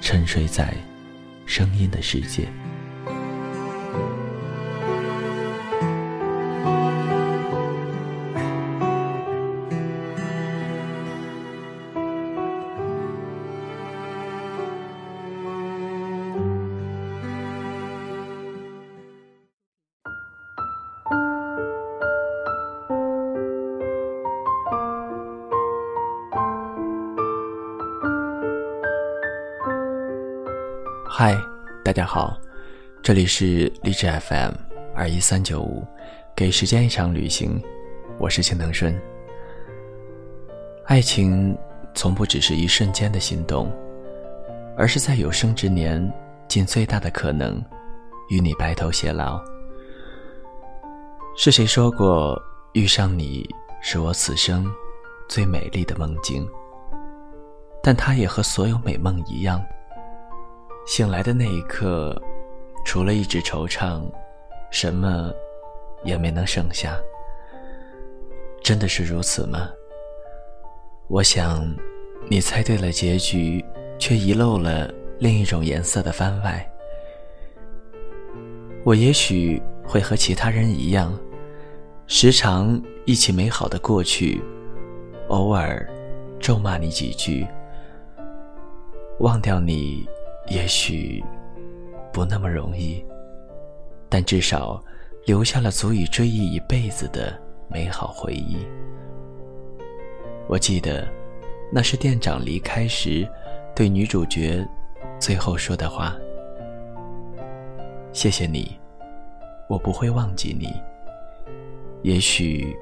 沉睡在声音的世界。嗨，大家好，这里是励志 FM 二一三九五，给时间一场旅行，我是青藤顺。爱情从不只是一瞬间的心动，而是在有生之年尽最大的可能与你白头偕老。是谁说过遇上你是我此生最美丽的梦境？但它也和所有美梦一样。醒来的那一刻，除了一直惆怅，什么也没能剩下。真的是如此吗？我想，你猜对了结局，却遗漏了另一种颜色的番外。我也许会和其他人一样，时常忆起美好的过去，偶尔咒骂你几句，忘掉你。也许不那么容易，但至少留下了足以追忆一辈子的美好回忆。我记得，那是店长离开时对女主角最后说的话：“谢谢你，我不会忘记你。也许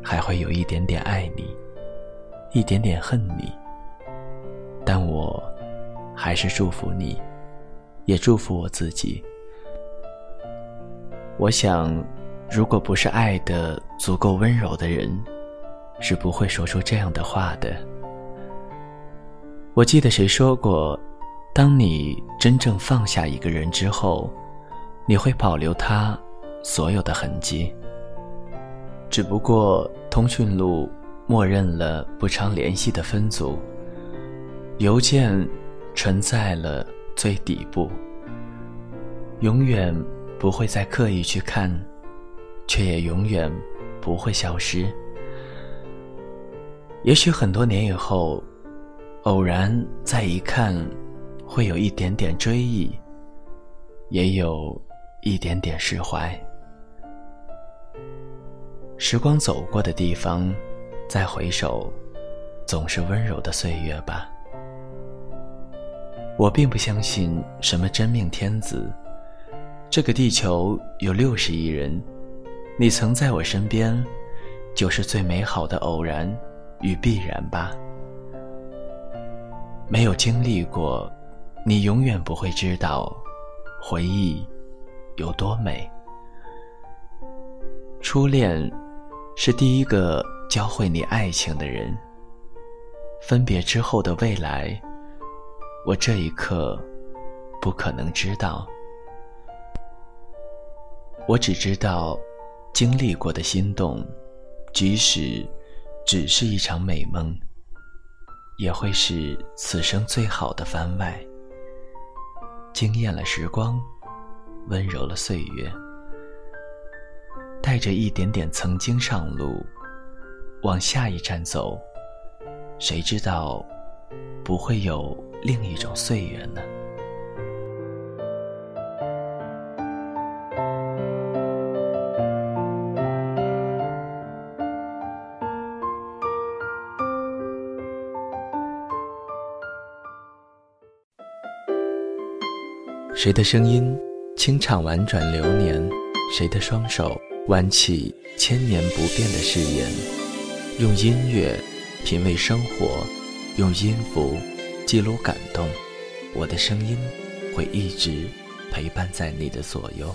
还会有一点点爱你，一点点恨你，但我。”还是祝福你，也祝福我自己。我想，如果不是爱的足够温柔的人，是不会说出这样的话的。我记得谁说过，当你真正放下一个人之后，你会保留他所有的痕迹。只不过通讯录默认了不常联系的分组，邮件。存在了最底部，永远不会再刻意去看，却也永远不会消失。也许很多年以后，偶然再一看，会有一点点追忆，也有一点点释怀。时光走过的地方，再回首，总是温柔的岁月吧。我并不相信什么真命天子。这个地球有六十亿人，你曾在我身边，就是最美好的偶然与必然吧。没有经历过，你永远不会知道回忆有多美。初恋是第一个教会你爱情的人。分别之后的未来。我这一刻不可能知道，我只知道经历过的心动，即使只是一场美梦，也会是此生最好的番外。惊艳了时光，温柔了岁月，带着一点点曾经上路，往下一站走，谁知道不会有。另一种岁月呢？谁的声音清唱婉转流年谁的双手挽起千年不变的誓言用音乐品味生活用音符记录感动。我的声音会一直陪伴在你的左右。